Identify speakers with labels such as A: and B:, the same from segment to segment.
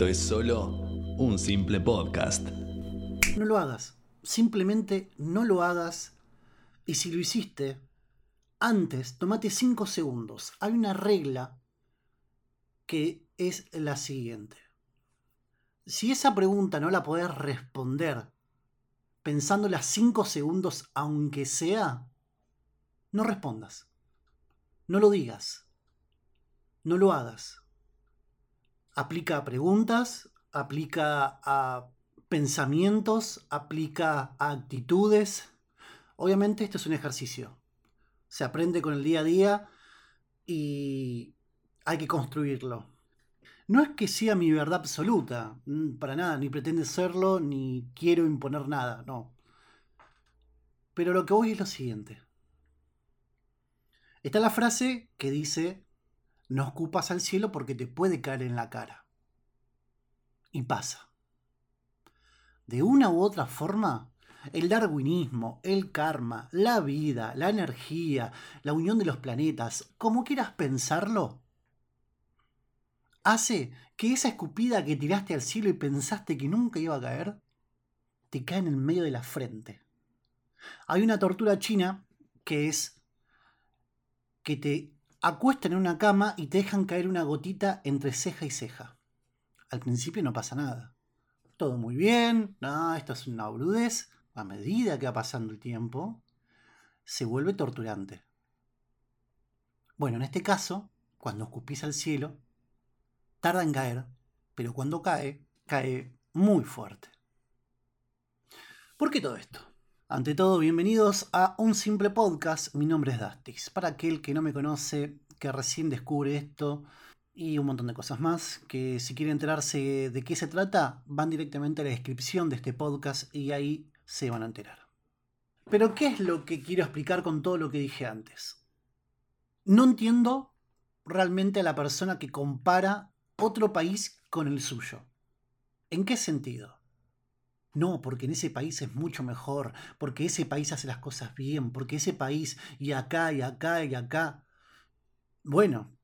A: Esto es solo un simple podcast.
B: No lo hagas. Simplemente no lo hagas. Y si lo hiciste, antes, tomate 5 segundos. Hay una regla que es la siguiente. Si esa pregunta no la podés responder pensándola 5 segundos, aunque sea, no respondas. No lo digas. No lo hagas aplica a preguntas, aplica a pensamientos, aplica a actitudes. Obviamente esto es un ejercicio. Se aprende con el día a día y hay que construirlo. No es que sea mi verdad absoluta, mm, para nada, ni pretende serlo, ni quiero imponer nada, no. Pero lo que voy es lo siguiente. Está la frase que dice, no escupas al cielo porque te puede caer en la cara. Y pasa. De una u otra forma, el darwinismo, el karma, la vida, la energía, la unión de los planetas, como quieras pensarlo, hace que esa escupida que tiraste al cielo y pensaste que nunca iba a caer, te cae en el medio de la frente. Hay una tortura china que es que te acuestan en una cama y te dejan caer una gotita entre ceja y ceja. Al principio no pasa nada. Todo muy bien, no, esto es una boludez. A medida que va pasando el tiempo, se vuelve torturante. Bueno, en este caso, cuando escupís al cielo, tarda en caer, pero cuando cae, cae muy fuerte. ¿Por qué todo esto? Ante todo, bienvenidos a un simple podcast. Mi nombre es Dastix. Para aquel que no me conoce, que recién descubre esto y un montón de cosas más, que si quiere enterarse de qué se trata, van directamente a la descripción de este podcast y ahí se van a enterar. Pero ¿qué es lo que quiero explicar con todo lo que dije antes? No entiendo realmente a la persona que compara otro país con el suyo. ¿En qué sentido? No, porque en ese país es mucho mejor, porque ese país hace las cosas bien, porque ese país y acá y acá y acá. Bueno,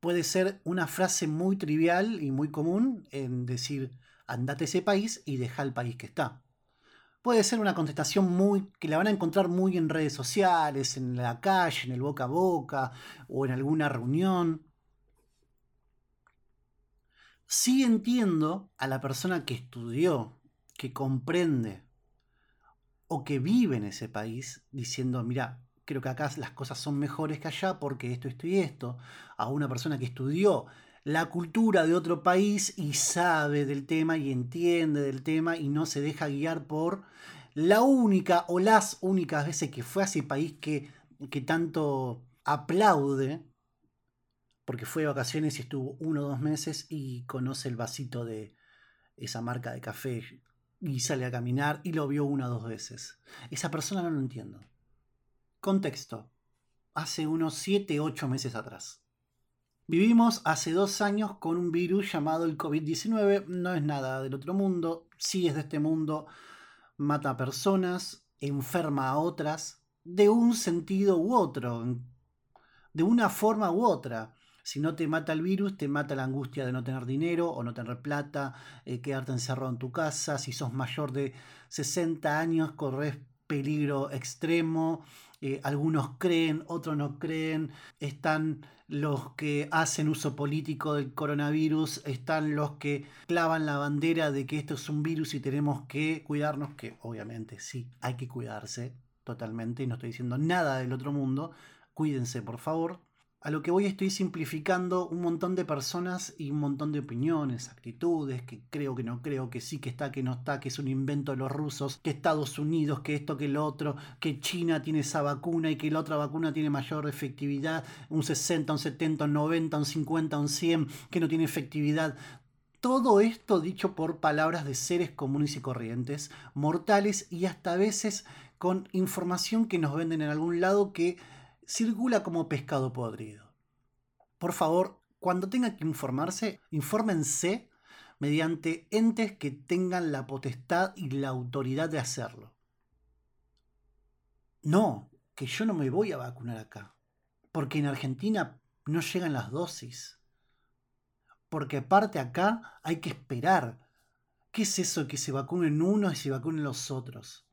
B: puede ser una frase muy trivial y muy común en decir andate ese país y deja el país que está. Puede ser una contestación muy que la van a encontrar muy en redes sociales, en la calle, en el boca a boca o en alguna reunión. Sí entiendo a la persona que estudió que comprende o que vive en ese país diciendo, mira, creo que acá las cosas son mejores que allá porque esto, esto y esto, a una persona que estudió la cultura de otro país y sabe del tema y entiende del tema y no se deja guiar por la única o las únicas veces que fue a ese país que, que tanto aplaude, porque fue de vacaciones y estuvo uno o dos meses y conoce el vasito de esa marca de café y sale a caminar y lo vio una o dos veces. Esa persona no lo entiendo. Contexto. Hace unos 7, 8 meses atrás. Vivimos hace dos años con un virus llamado el COVID-19. No es nada del otro mundo. Sí es de este mundo. Mata a personas, enferma a otras, de un sentido u otro, de una forma u otra. Si no te mata el virus, te mata la angustia de no tener dinero o no tener plata, eh, quedarte encerrado en tu casa. Si sos mayor de 60 años, corres peligro extremo. Eh, algunos creen, otros no creen. Están los que hacen uso político del coronavirus, están los que clavan la bandera de que esto es un virus y tenemos que cuidarnos, que obviamente sí, hay que cuidarse totalmente y no estoy diciendo nada del otro mundo. Cuídense, por favor. A lo que voy estoy simplificando un montón de personas y un montón de opiniones, actitudes, que creo que no creo, que sí, que está, que no está, que es un invento de los rusos, que Estados Unidos, que esto, que lo otro, que China tiene esa vacuna y que la otra vacuna tiene mayor efectividad, un 60, un 70, un 90, un 50, un 100, que no tiene efectividad. Todo esto dicho por palabras de seres comunes y corrientes, mortales y hasta a veces con información que nos venden en algún lado que circula como pescado podrido. Por favor, cuando tengan que informarse, infórmense mediante entes que tengan la potestad y la autoridad de hacerlo. No, que yo no me voy a vacunar acá, porque en Argentina no llegan las dosis. Porque aparte acá hay que esperar. ¿Qué es eso que se vacunen unos y se vacunen los otros?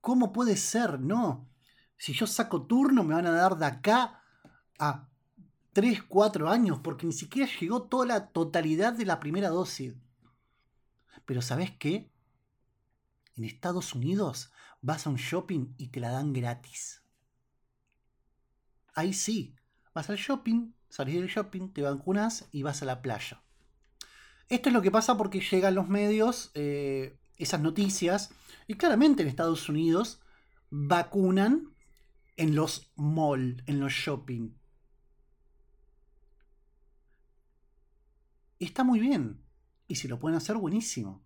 B: ¿Cómo puede ser? No. Si yo saco turno me van a dar de acá a 3, 4 años, porque ni siquiera llegó toda la totalidad de la primera dosis. Pero ¿sabes qué? En Estados Unidos vas a un shopping y te la dan gratis. Ahí sí, vas al shopping, salís del shopping, te vacunas y vas a la playa. Esto es lo que pasa porque llegan los medios eh, esas noticias y claramente en Estados Unidos vacunan en los malls, en los shopping. Y está muy bien. Y si lo pueden hacer, buenísimo.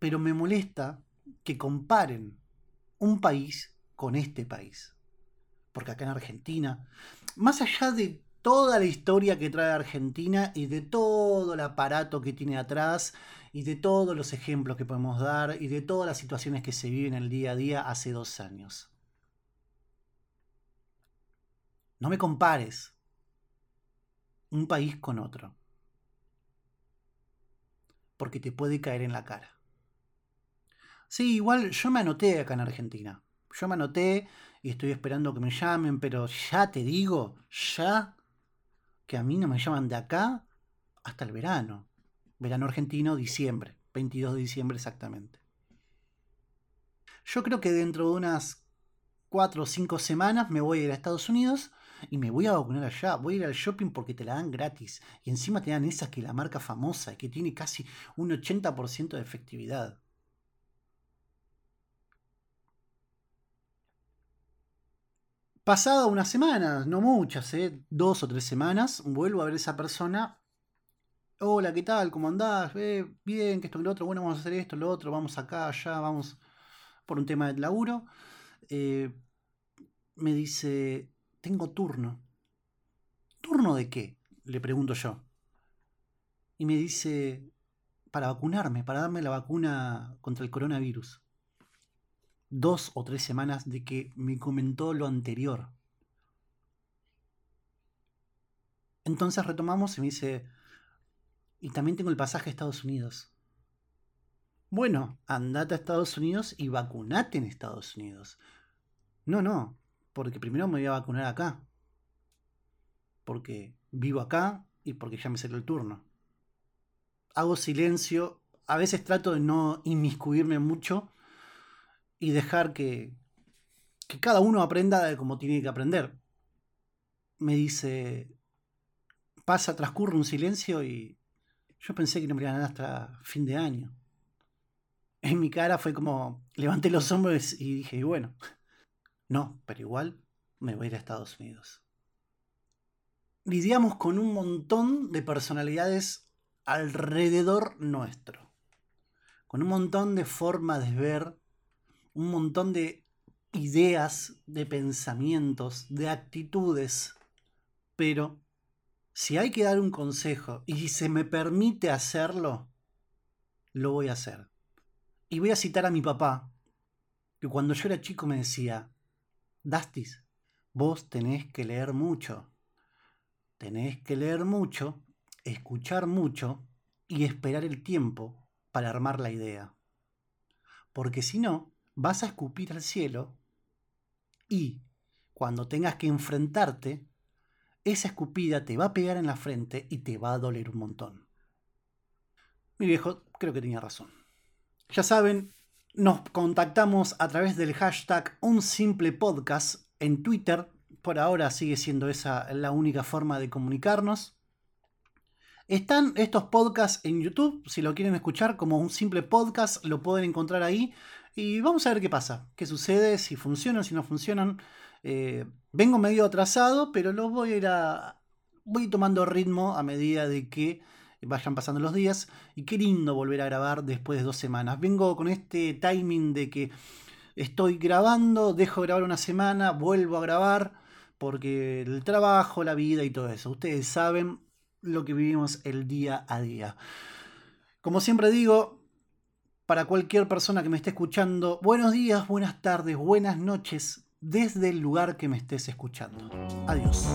B: Pero me molesta que comparen un país con este país. Porque acá en Argentina, más allá de toda la historia que trae Argentina y de todo el aparato que tiene atrás y de todos los ejemplos que podemos dar y de todas las situaciones que se viven el día a día hace dos años. No me compares un país con otro, porque te puede caer en la cara. Sí, igual yo me anoté acá en Argentina. Yo me anoté y estoy esperando que me llamen, pero ya te digo, ya que a mí no me llaman de acá hasta el verano. Verano argentino, diciembre, 22 de diciembre exactamente. Yo creo que dentro de unas 4 o 5 semanas me voy a ir a Estados Unidos y me voy a vacunar allá. Voy a ir al shopping porque te la dan gratis. Y encima te dan esas que la marca famosa, que tiene casi un 80% de efectividad. Pasada unas semanas, no muchas, ¿eh? dos o tres semanas, vuelvo a ver a esa persona. Hola, ¿qué tal? ¿Cómo andás? Eh, bien, que esto, que lo otro. Bueno, vamos a hacer esto, lo otro. Vamos acá, allá, vamos por un tema de laburo. Eh, me dice, tengo turno. ¿Turno de qué? Le pregunto yo. Y me dice, para vacunarme, para darme la vacuna contra el coronavirus dos o tres semanas de que me comentó lo anterior. Entonces retomamos y me dice, y también tengo el pasaje a Estados Unidos. Bueno, andate a Estados Unidos y vacunate en Estados Unidos. No, no, porque primero me voy a vacunar acá. Porque vivo acá y porque ya me salió el turno. Hago silencio, a veces trato de no inmiscuirme mucho y dejar que, que cada uno aprenda de como tiene que aprender. Me dice, pasa, transcurre un silencio y yo pensé que no me iban a hasta fin de año. En mi cara fue como, levanté los hombros y dije, bueno, no, pero igual me voy a ir a Estados Unidos. Lidiamos con un montón de personalidades alrededor nuestro, con un montón de formas de ver un montón de ideas, de pensamientos, de actitudes, pero si hay que dar un consejo y se me permite hacerlo, lo voy a hacer. Y voy a citar a mi papá, que cuando yo era chico me decía, Dastis, vos tenés que leer mucho. Tenés que leer mucho, escuchar mucho y esperar el tiempo para armar la idea. Porque si no, vas a escupir al cielo y cuando tengas que enfrentarte, esa escupida te va a pegar en la frente y te va a doler un montón. Mi viejo creo que tenía razón. Ya saben, nos contactamos a través del hashtag Un Simple Podcast en Twitter. Por ahora sigue siendo esa la única forma de comunicarnos. Están estos podcasts en YouTube. Si lo quieren escuchar como un simple podcast, lo pueden encontrar ahí. Y vamos a ver qué pasa, qué sucede, si funcionan, si no funcionan. Eh, vengo medio atrasado, pero lo voy a ir a. Voy tomando ritmo a medida de que vayan pasando los días. Y qué lindo volver a grabar después de dos semanas. Vengo con este timing de que estoy grabando, dejo de grabar una semana, vuelvo a grabar, porque el trabajo, la vida y todo eso. Ustedes saben lo que vivimos el día a día. Como siempre digo, para cualquier persona que me esté escuchando, buenos días, buenas tardes, buenas noches, desde el lugar que me estés escuchando. Adiós.